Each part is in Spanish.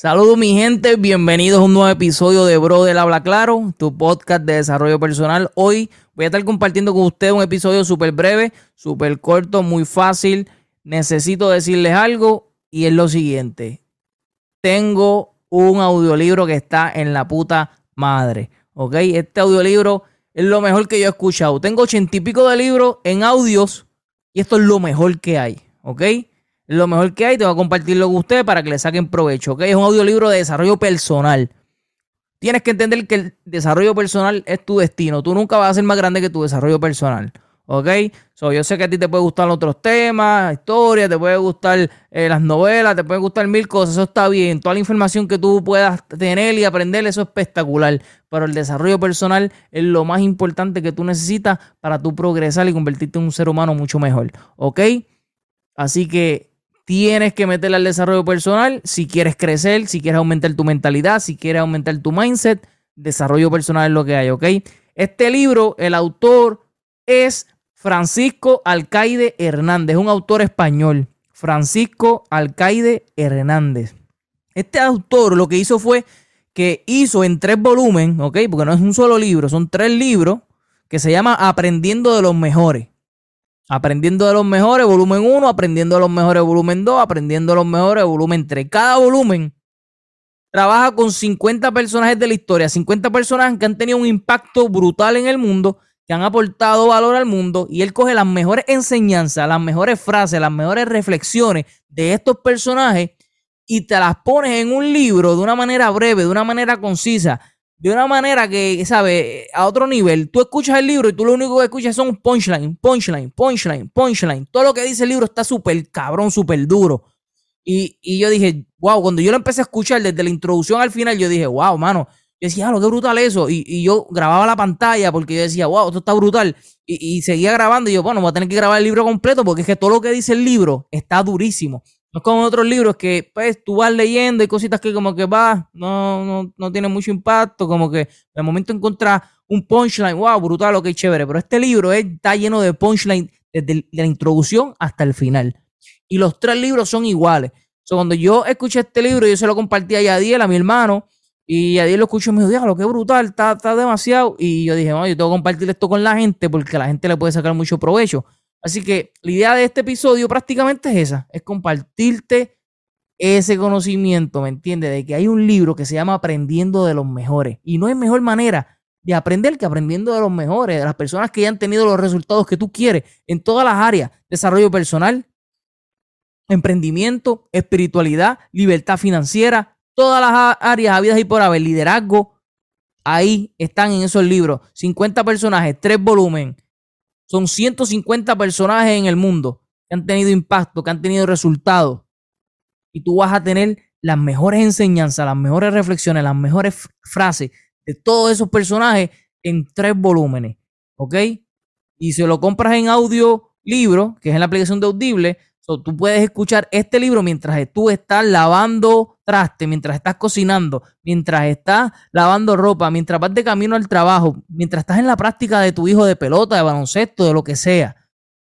Saludos mi gente, bienvenidos a un nuevo episodio de Bro del Habla Claro, tu podcast de desarrollo personal. Hoy voy a estar compartiendo con ustedes un episodio súper breve, súper corto, muy fácil. Necesito decirles algo y es lo siguiente. Tengo un audiolibro que está en la puta madre, ¿ok? Este audiolibro es lo mejor que yo he escuchado. Tengo ochenta y pico de libros en audios y esto es lo mejor que hay, ¿ok? Lo mejor que hay. Te voy a compartirlo con ustedes para que le saquen provecho. ¿ok? Es un audiolibro de desarrollo personal. Tienes que entender que el desarrollo personal es tu destino. Tú nunca vas a ser más grande que tu desarrollo personal. ¿Ok? So, yo sé que a ti te pueden gustar otros temas, historias, te puede gustar eh, las novelas, te pueden gustar mil cosas. Eso está bien. Toda la información que tú puedas tener y aprender, eso es espectacular. Pero el desarrollo personal es lo más importante que tú necesitas para tú progresar y convertirte en un ser humano mucho mejor. ¿Ok? Así que Tienes que meterle al desarrollo personal si quieres crecer, si quieres aumentar tu mentalidad, si quieres aumentar tu mindset. Desarrollo personal es lo que hay, ¿ok? Este libro, el autor es Francisco Alcaide Hernández, un autor español. Francisco Alcaide Hernández. Este autor lo que hizo fue que hizo en tres volúmenes, ¿ok? Porque no es un solo libro, son tres libros que se llama Aprendiendo de los Mejores. Aprendiendo de los mejores, volumen 1, aprendiendo de los mejores, volumen 2, aprendiendo de los mejores, volumen 3. Cada volumen trabaja con 50 personajes de la historia, 50 personajes que han tenido un impacto brutal en el mundo, que han aportado valor al mundo, y él coge las mejores enseñanzas, las mejores frases, las mejores reflexiones de estos personajes y te las pones en un libro de una manera breve, de una manera concisa, de una manera que, ¿sabes? A otro nivel. Tú escuchas el libro y tú lo único que escuchas son punchline, punchline, punchline, punchline. Todo lo que dice el libro está súper cabrón, súper duro. Y, yo dije, wow, cuando yo lo empecé a escuchar desde la introducción al final, yo dije, wow, mano. Yo decía, ah, lo que brutal eso. Y, yo grababa la pantalla porque yo decía, wow, esto está brutal. Y, y seguía grabando y yo, bueno, voy a tener que grabar el libro completo porque es que todo lo que dice el libro está durísimo. No es como otros libros que pues tú vas leyendo y cositas que como que va, no, no, no tiene mucho impacto, como que de momento encuentras un punchline, wow, brutal, ok, chévere, pero este libro está lleno de punchline desde la introducción hasta el final. Y los tres libros son iguales. So, cuando yo escuché este libro, yo se lo compartí a Yadiel, a mi hermano, y Yadiel lo escuchó y me dijo, lo que brutal, está, está demasiado. Y yo dije, no, yo tengo que compartir esto con la gente porque la gente le puede sacar mucho provecho. Así que la idea de este episodio prácticamente es esa, es compartirte ese conocimiento, ¿me entiendes? De que hay un libro que se llama Aprendiendo de los Mejores. Y no hay mejor manera de aprender que aprendiendo de los mejores, de las personas que ya han tenido los resultados que tú quieres en todas las áreas, desarrollo personal, emprendimiento, espiritualidad, libertad financiera, todas las áreas habidas y por haber, liderazgo. Ahí están en esos libros, 50 personajes, tres volúmenes son 150 personajes en el mundo que han tenido impacto, que han tenido resultados. Y tú vas a tener las mejores enseñanzas, las mejores reflexiones, las mejores frases de todos esos personajes en tres volúmenes. ¿Ok? Y si lo compras en audio libro, que es en la aplicación de Audible, tú puedes escuchar este libro mientras tú estás lavando traste, mientras estás cocinando, mientras estás lavando ropa, mientras vas de camino al trabajo, mientras estás en la práctica de tu hijo de pelota, de baloncesto, de lo que sea.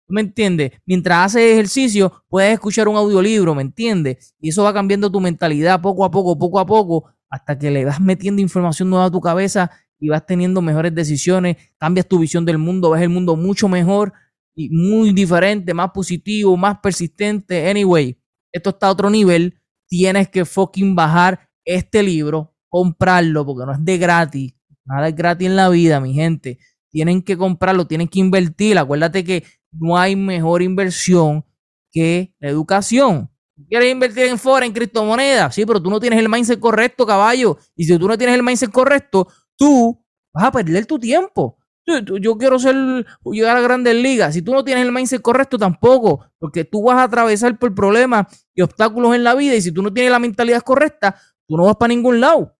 ¿Me entiendes? Mientras haces ejercicio, puedes escuchar un audiolibro, ¿me entiendes? Y eso va cambiando tu mentalidad poco a poco, poco a poco, hasta que le vas metiendo información nueva a tu cabeza y vas teniendo mejores decisiones, cambias tu visión del mundo, ves el mundo mucho mejor muy diferente, más positivo, más persistente. Anyway, esto está a otro nivel. Tienes que fucking bajar este libro, comprarlo, porque no es de gratis. Nada es gratis en la vida, mi gente. Tienen que comprarlo, tienen que invertir. Acuérdate que no hay mejor inversión que la educación. ¿Quieres invertir en Fora, en criptomonedas? Sí, pero tú no tienes el mindset correcto, caballo. Y si tú no tienes el mindset correcto, tú vas a perder tu tiempo. Yo quiero ser, llegar a grandes ligas. Si tú no tienes el mindset correcto, tampoco, porque tú vas a atravesar por problemas y obstáculos en la vida. Y si tú no tienes la mentalidad correcta, tú no vas para ningún lado.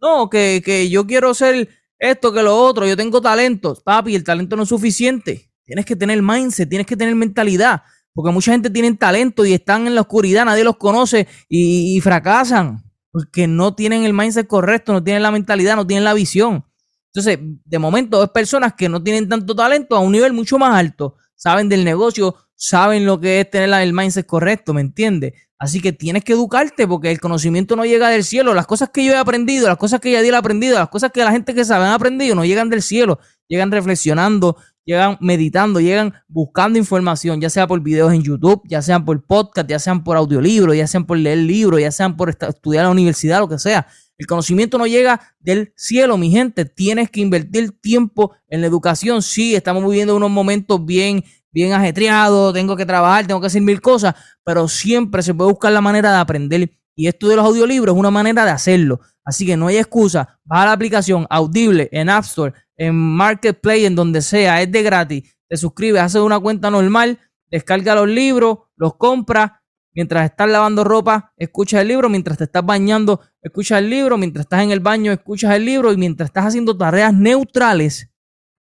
No, que, que yo quiero ser esto, que lo otro. Yo tengo talentos, papi. El talento no es suficiente. Tienes que tener mindset, tienes que tener mentalidad. Porque mucha gente tiene talento y están en la oscuridad, nadie los conoce y fracasan. Porque no tienen el mindset correcto, no tienen la mentalidad, no tienen la visión. Entonces, de momento, es personas que no tienen tanto talento a un nivel mucho más alto. saben del negocio, saben lo que es tener el mindset correcto, ¿me entiendes? Así que tienes que educarte porque el conocimiento no llega del cielo. Las cosas que yo he aprendido, las cosas que Yadiel ha aprendido, las cosas que la gente que sabe han aprendido no llegan del cielo, llegan reflexionando, llegan meditando, llegan buscando información, ya sea por videos en YouTube, ya sean por podcast, ya sean por audiolibros, ya sean por leer libros, ya sean por estudiar en la universidad, lo que sea. El conocimiento no llega del cielo, mi gente. Tienes que invertir tiempo en la educación. Sí, estamos viviendo unos momentos bien bien ajetreado, tengo que trabajar, tengo que hacer mil cosas, pero siempre se puede buscar la manera de aprender. Y esto de los audiolibros es una manera de hacerlo. Así que no hay excusa. Baja la aplicación Audible en App Store, en Marketplace, en donde sea, es de gratis. Te suscribes, haces una cuenta normal, descarga los libros, los compras. Mientras estás lavando ropa, escuchas el libro. Mientras te estás bañando, escuchas el libro. Mientras estás en el baño, escuchas el libro. Y mientras estás haciendo tareas neutrales,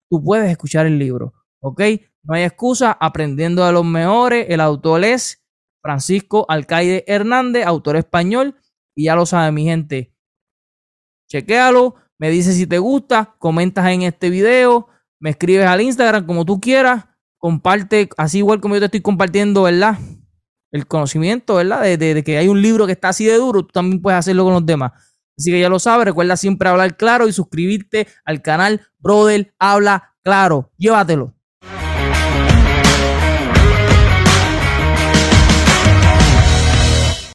tú puedes escuchar el libro. ¿Ok? No hay excusa, aprendiendo de los mejores. El autor es Francisco Alcaide Hernández, autor español. Y ya lo sabe mi gente. Chequéalo, me dices si te gusta, comentas en este video, me escribes al Instagram como tú quieras, comparte, así igual como yo te estoy compartiendo, ¿verdad? El conocimiento, ¿verdad? De, de que hay un libro que está así de duro, tú también puedes hacerlo con los demás. Así que ya lo sabes, recuerda siempre hablar claro y suscribirte al canal Brother Habla Claro. Llévatelo.